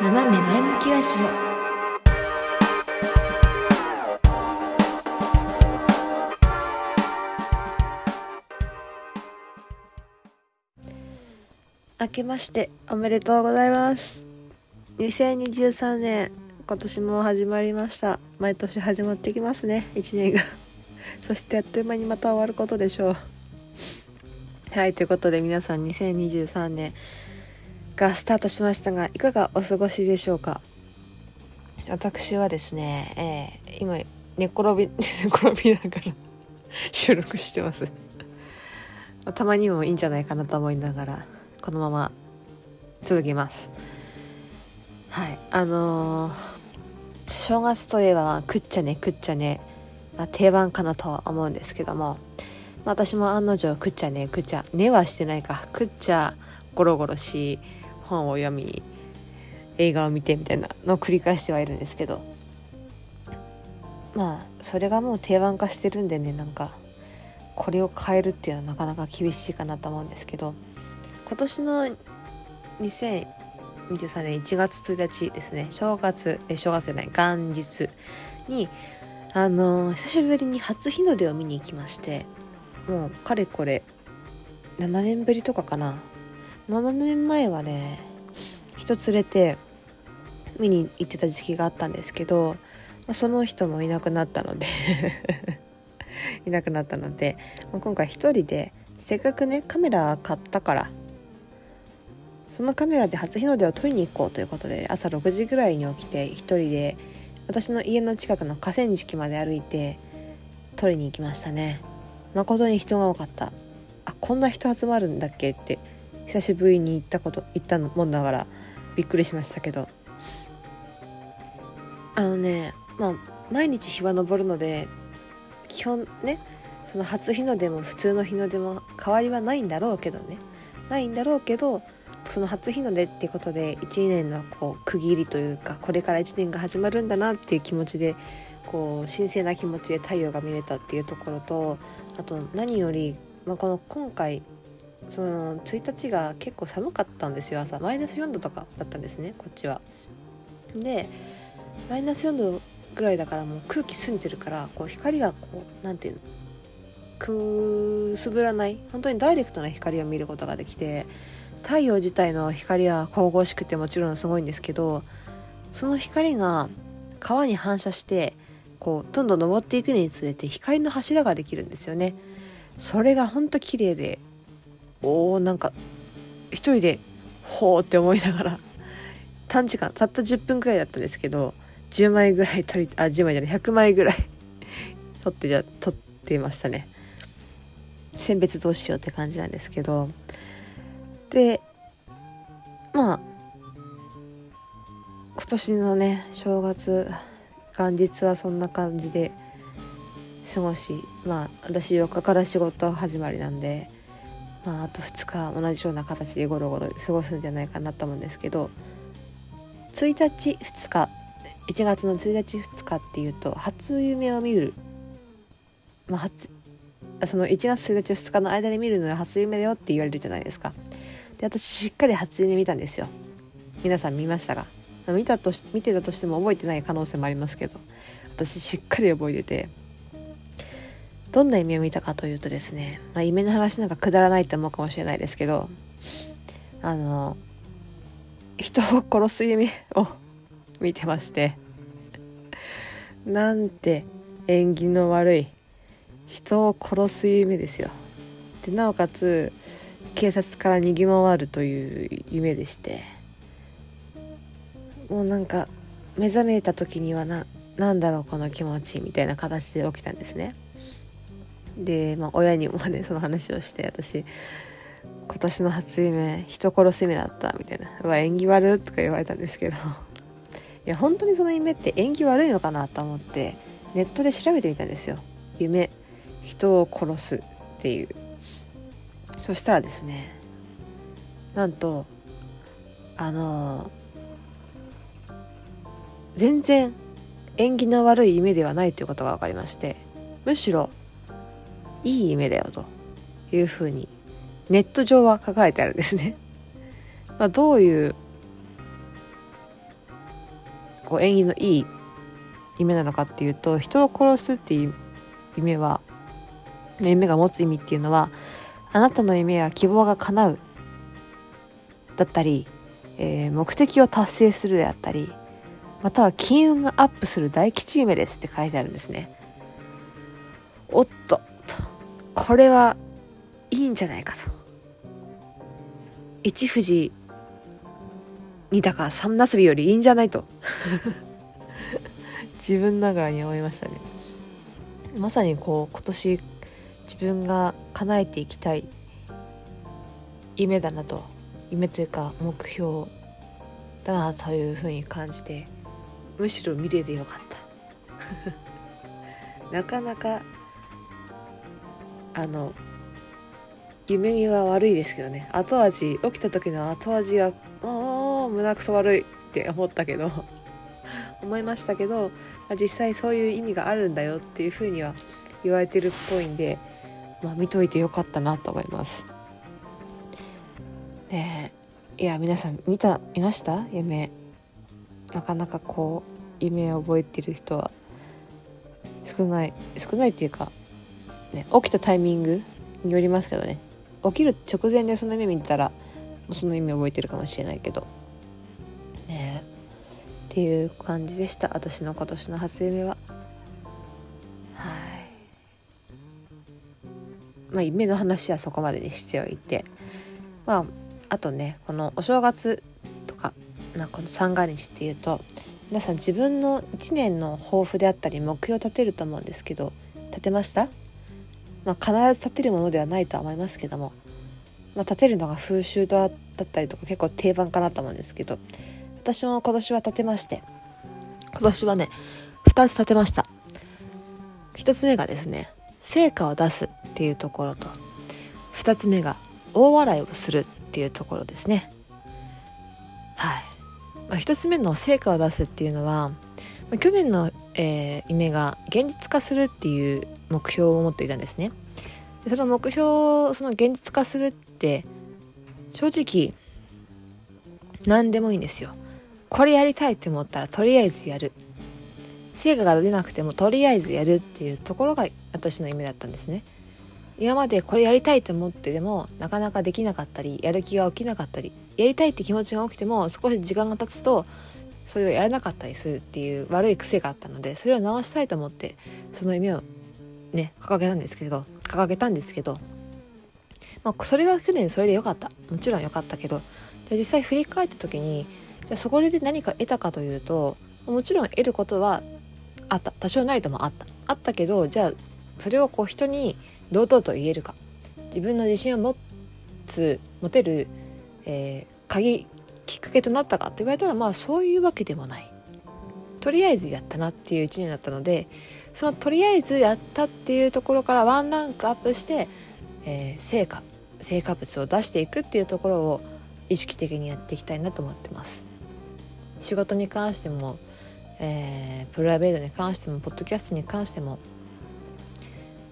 斜め前向きラジ明けましておめでとうございます。2023年今年も始まりました。毎年始まってきますね1年が。そしてあっという間にまた終わることでしょう。はいということで皆さん2023年がスタートしましたがいかがお過ごしでしょうか？私はですね、えー、今寝転び 寝転びながら 収録してます。たまにもいいんじゃないかなと思いながらこのまま続きます。はいあのー、正月といえば食っちゃね食っちゃね、まあ、定番かなとは思うんですけども、まあ、私も案の定食っちゃね食っちゃねはしてないか食っちゃゴロゴロし本を読み映画を見てみたいなのを繰り返してはいるんですけど。まあそれがもう定番化してるんでねなんかこれを変えるっていうのはなかなか厳しいかなと思うんですけど。今年の2023年1月1日ですね。正月え正月じゃない元日にあのー、久しぶりに初日の出を見に行きましてもうかれこれ7年ぶりとかかな。7年前はね人連れて見に行ってた時期があったんですけどその人もいなくなったので いなくなったので今回一人でせっかくねカメラ買ったからそのカメラで初日の出を撮りに行こうということで朝6時ぐらいに起きて一人で私の家の近くの河川敷まで歩いて撮りに行きましたね。誠に人が多かった。あこんな人集まるんだっけって久しぶりに行ったこと行ったもんだからびっくりしましたけど。あのねまあ毎日日は昇るので基本ねその初日の出も普通の日の出も変わりはないんだろうけどね。ないんだろうけどその初日の出っていうことで1年のこう区切りというかこれから1年が始まるんだなっていう気持ちでこう神聖な気持ちで太陽が見れたっていうところとあと何より、まあ、この今回その1日が結構寒かったんですよ朝マイナス4度とかだったんですねこっちは。でマイナス4度ぐらいだからもう空気澄んでるからこう光がこう何ていうのくすぶらない本当にダイレクトな光を見ることができて太陽自体の光は神々しくてもちろんすごいんですけどその光が川に反射してこうどんどん登っていくにつれて光の柱ができるんですよねそれがほんと綺麗でおーなんか一人でほーって思いながら短時間たった10分くらいだったんですけど10枚ぐらい撮りあ10枚じゃない100枚ぐらい 撮ってじゃ撮っていましたね。選別どうしようって感じなんですけど。でまあ今年のね正月元日はそんな感じで過ごしまあ私4日から仕事始まりなんでまあ、あと2日同じような形でゴロゴロ過ごすんじゃないかなと思うんですけど1日2日1月の1日2日っていうと初夢を見る、まあ、初その1月1日2日の間で見るのは初夢だよって言われるじゃないですか。で私しっかり初夢見たんですよ。皆さん見ましたが見たとし見てたとしても覚えてない可能性もありますけど私しっかり覚えててどんな夢を見たかというとですね、まあ、夢の話なんかくだらないって思うかもしれないですけどあの人を殺す夢を見てましてなんて縁起の悪い人を殺す夢ですよでなおかつ警察から逃げ回るという夢でしてもうなんか目覚めた時にはな何だろうこの気持ちみたいな形で起きたんですね。で、まあ、親にもねその話をして私今年の初夢人殺す夢だったみたいな「うわ縁起悪」とか言われたんですけど。いや本当にその夢って縁起悪いのかなと思ってネットで調べてみたんですよ。夢人を殺すっていう。そしたらですねなんとあの全然縁起の悪い夢ではないということが分かりましてむしろいい夢だよと。いうふうにネット上は書かれてあるんですね。まあ、どういうこう縁起のいい夢なのかっていうと人を殺すっていう夢は夢が持つ意味っていうのはあなたの夢や希望が叶うだったり、えー、目的を達成するであったりまたは金運がアップする大吉夢ですって書いてあるんですね。おっと。これはいいんじゃないかと。一富士二鷹三なすびよりいいんじゃないと。自分ながらに思いましたね。まさにこう今年自分が叶えていきたい夢だなと。夢というか目標だなというふうに感じてむしろ見れてよかった。なかなかあの夢見は悪いですけどね。後味起きた時の後味がああ胸くそ悪いって思ったけど 思いましたけど、まあ、実際そういう意味があるんだよっていうふうには言われてるっぽいんで、まあ、見といてよかったなと思います。ねいや皆さん見た見ました？夢。なかなかこう夢を覚えてる人は少ない少ないっていうか、ね、起きたタイミングによりますけどね。起きる直前でその夢見たらその夢覚えてるかもしれないけど。ね。っていう感じでした。私の今年の初夢は。はい。まあ夢の話はそこまでにしておいて。まああとねこのお正月とか、まあ、この三が日っていうと皆さん自分の1年の抱負であったり目標を立てると思うんですけど立てました？まあ、必ず立てるものではないとは思いますけども、まあ、立てるのが風習だったりとか結構定番かなと思うんですけど私も今年は立てまして今年はね2つ立てました。1つ目がですね成果を出すっていうところと2つ目が大笑いをするっていうところですね。はい、まあ、1つ目の成果を出すっていうのは、ま、去年のえー、夢が現実化するっていう目標を持っていたんですね。でその目標をその現実化するって正直何でもいいんですよ。これやりたいって思ったらとりあえずやる。成果が出なくてもとりあえずやるっていうところが私の夢だったんですね。今までこれやりたいと思ってでもなかなかできなかったりやる気が起きなかったりやりたいって気持ちが起きても少し時間が経つとそれをやらなかったりするっていう悪い癖があったのでそれを直したいと思ってその夢をね掲げたんですけど掲げたんですけど、まあ、それは去年それで良かった。もちろん良かったけどで実際振り返った時にじゃあそこで何か得たかというともちろん得ることはあった。多少ないともあった。あったけどじゃあそれをこう人に堂々と言えるか。自分の自信を持つ持てる、えー、鍵きっかけとなったかって言われたらまあそういうわけでもない。とりあえずやったなっていう1年だったのでそのとりあえずやったっていうところからワンランクアップして、えー、成果成果物を出していくっていうところを意識的にやっていきたいなと思ってます。仕事に関しても、えー、プライベートに関してもポッドキャストに関しても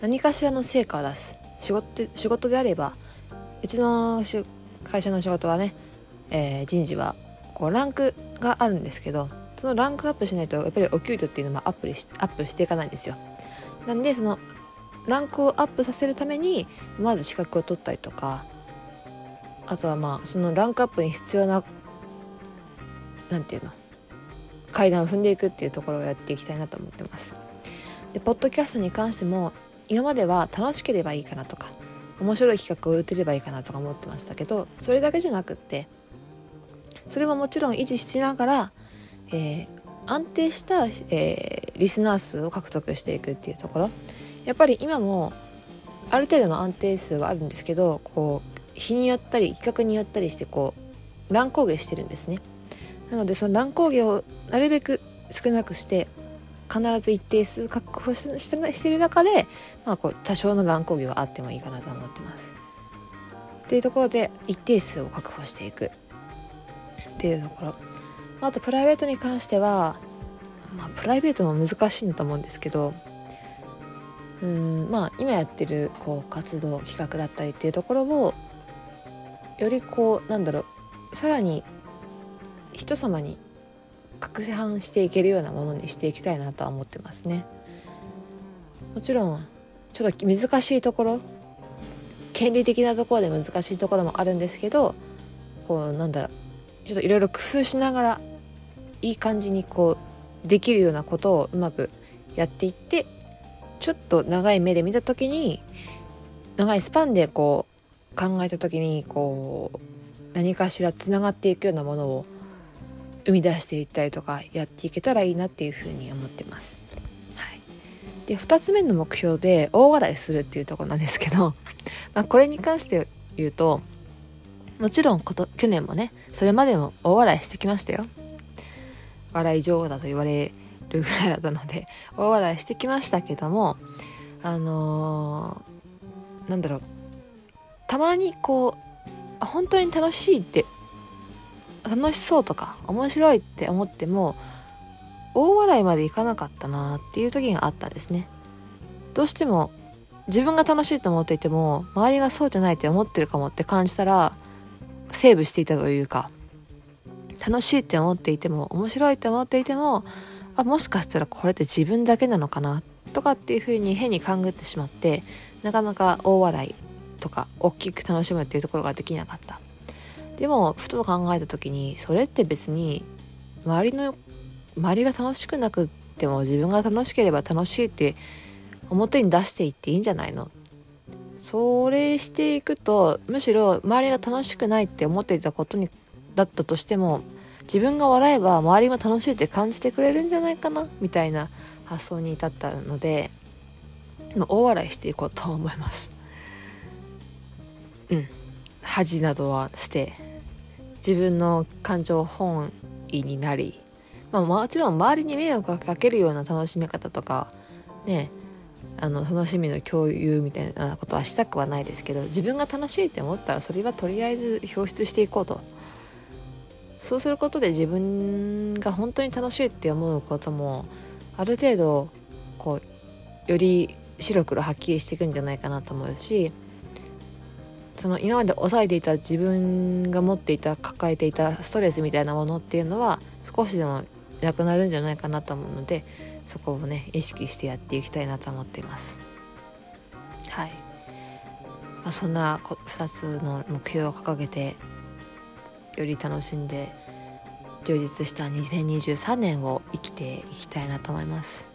何かしらの成果を出す。仕事仕事であればうちの会社の仕事はねえー、人事はこうランクがあるんですけどそのランクアップしないとやっぱりお給料っていうのもアップしアップしていかないんですよ。なんでそのランクをアップさせるためにまず資格を取ったりとかあとはまあそのランクアップに必要な何て言うの階段を踏んでいくっていうところをやっていきたいなと思ってます。でポッドキャストに関しても今までは楽しければいいかなとか面白い企画を打てればいいかなとか思ってましたけどそれだけじゃなくってそれももちろん維持しながら、えー、安定した、えー、リスナー数を獲得していくっていうところ。やっぱり今もある程度の安定数はあるんですけどこう日によったり企画によったりしてこう乱高下してるんですね。なのでその乱高下をなるべく少なくして必ず一定数確保してしてる中で、まあ、こう多少の乱高下があってもいいかなと思ってます。っていうところで一定数を確保していく。っていうところ。あとプライベートに関しては、まあ、プライベートも難しいんだと思うんですけどうんまあ今やってるこう活動企画だったりっていうところをよりこうなんだろうさらに人様に拡散していけるようなものにしていきたいなとは思ってますね。もちろんちょっと難しいところ権利的なところで難しいところもあるんですけどこうなんだろうちょっといろいろ工夫しながらいい感じにこうできるようなことをうまくやっていってちょっと長い目で見た時に長いスパンでこう考えた時にこう何かしらつながっていくようなものを生み出していったりとかやっていけたらいいなっていうふうに思ってます。はい、で2つ目の目標で大笑いするっていうとこなんですけど、まあ、これに関して言うともちろんこと去年もねそれまでも大笑いしてきましたよ。笑い女王だと言われるぐらいだったので 大笑いしてきましたけどもあのー、なんだろうたまにこう本当に楽しいって楽しそうとか面白いって思っても大笑いまでいかなかったなっていう時があったんですね。どうしても自分が楽しいと思っていても周りがそうじゃないって思ってるかもって感じたらセーブしていたというか楽しいって思っていても面白いって思っていてもあもしかしたらこれって自分だけなのかなとかっていうふうに変に勘ぐってしまってなかなか大笑いとか大きく楽しむっていうところができなかった。でもふと考えた時にそれって別に周りの周りが楽しくなくっても自分が楽しければ楽しいって表に出していっていいんじゃないの？それしていくとむしろ周りが楽しくないって思っていたことにだったとしても自分が笑えば周りも楽しいって感じてくれるんじゃないかなみたいな発想に至ったので大笑いしていこうと思います。うん。恥などは捨て自分の感情本位になり、まあ、もちろん周りに迷惑をかけるような楽しみ方とかねあの楽しみの共有みたいなことはしたくはないですけど自分が楽しいって思ったらそれはとりあえず表出していこうと。そうすることで自分が本当に楽しいって思うこともある程度こうより白黒はっきりしていくんじゃないかなと思うしその今まで抑えていた自分が持っていた抱えていたストレスみたいなものっていうのは少しでもなくなるんじゃないかなと思うのでそこをね意識してやっていきたいなと思っています。はい、まあ、そんな2つの目標を掲げてより楽しんで充実した2023年を生きていきたいなと思います。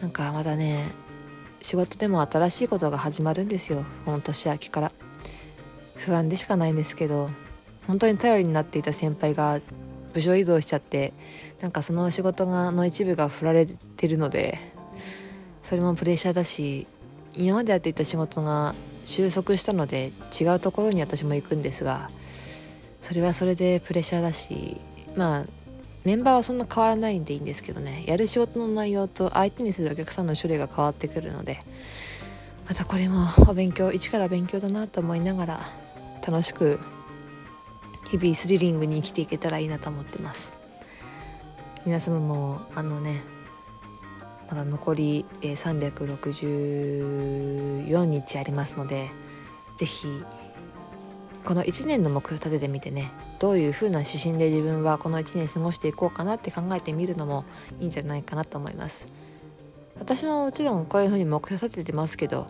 なんかまだね仕事でも新しいことが始まるんですよ。この年明けから。不安でしかないんですけど本当に頼りになっていた先輩が部署移動しちゃってなんかその仕事がの一部が振られてるのでそれもプレッシャーだし今までやっていた仕事が収束したので違うところに私も行くんですがそれはそれでプレッシャーだしまあメンバーはそんな変わらないんでいいんですけどね。やる仕事の内容と相手にするお客さんの種類が変わってくるのでまたこれもお勉強一から勉強だなと思いながら楽しく日々スリリングに生きていけたらいいなと思ってます。皆様もあのねまだ残り364日ありますので是非この1年の目標立ててみてねどういう風な指針で自分はこの1年過ごしていこうかなって考えてみるのもいいんじゃないかなと思います。私ももちろんこういう風に目標立ててますけど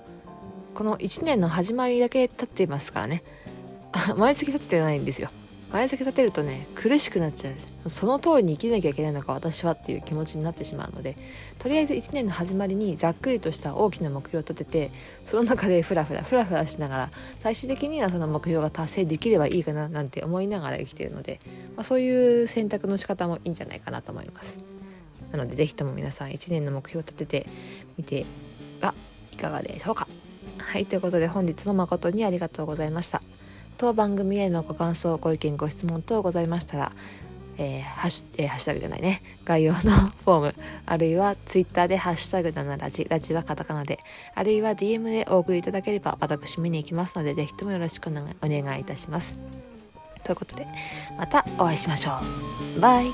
この1年の始まりだけ立っていますからね。毎月立ててないんですよ。前先立てるとね苦しくなっちゃう。その通りに生きなきゃいけないのか私はっていう気持ちになってしまうのでとりあえず1年の始まりにざっくりとした大きな目標を立ててその中でフラフラフラフラしながら最終的にはその目標が達成できればいいかななんて思いながら生きているので、まあ、そういう選択の仕方もいいんじゃないかなと思います。なので是非とも皆さん1年の目標を立ててみてはいかがでしょうか。はいということで本日も誠にありがとうございました。当番組へのご感想ご意見ご質問等ございましたらえー、ハッシュ、えー、ハッシュタグじゃないね。概要のフォーム、あるいはツイッターでハッシュタグ7ラジ、ラジはカタカナで、あるいは DM でお送りいただければ私見に行きますので、ぜひともよろしくお願いいたします。ということで、またお会いしましょう。バイ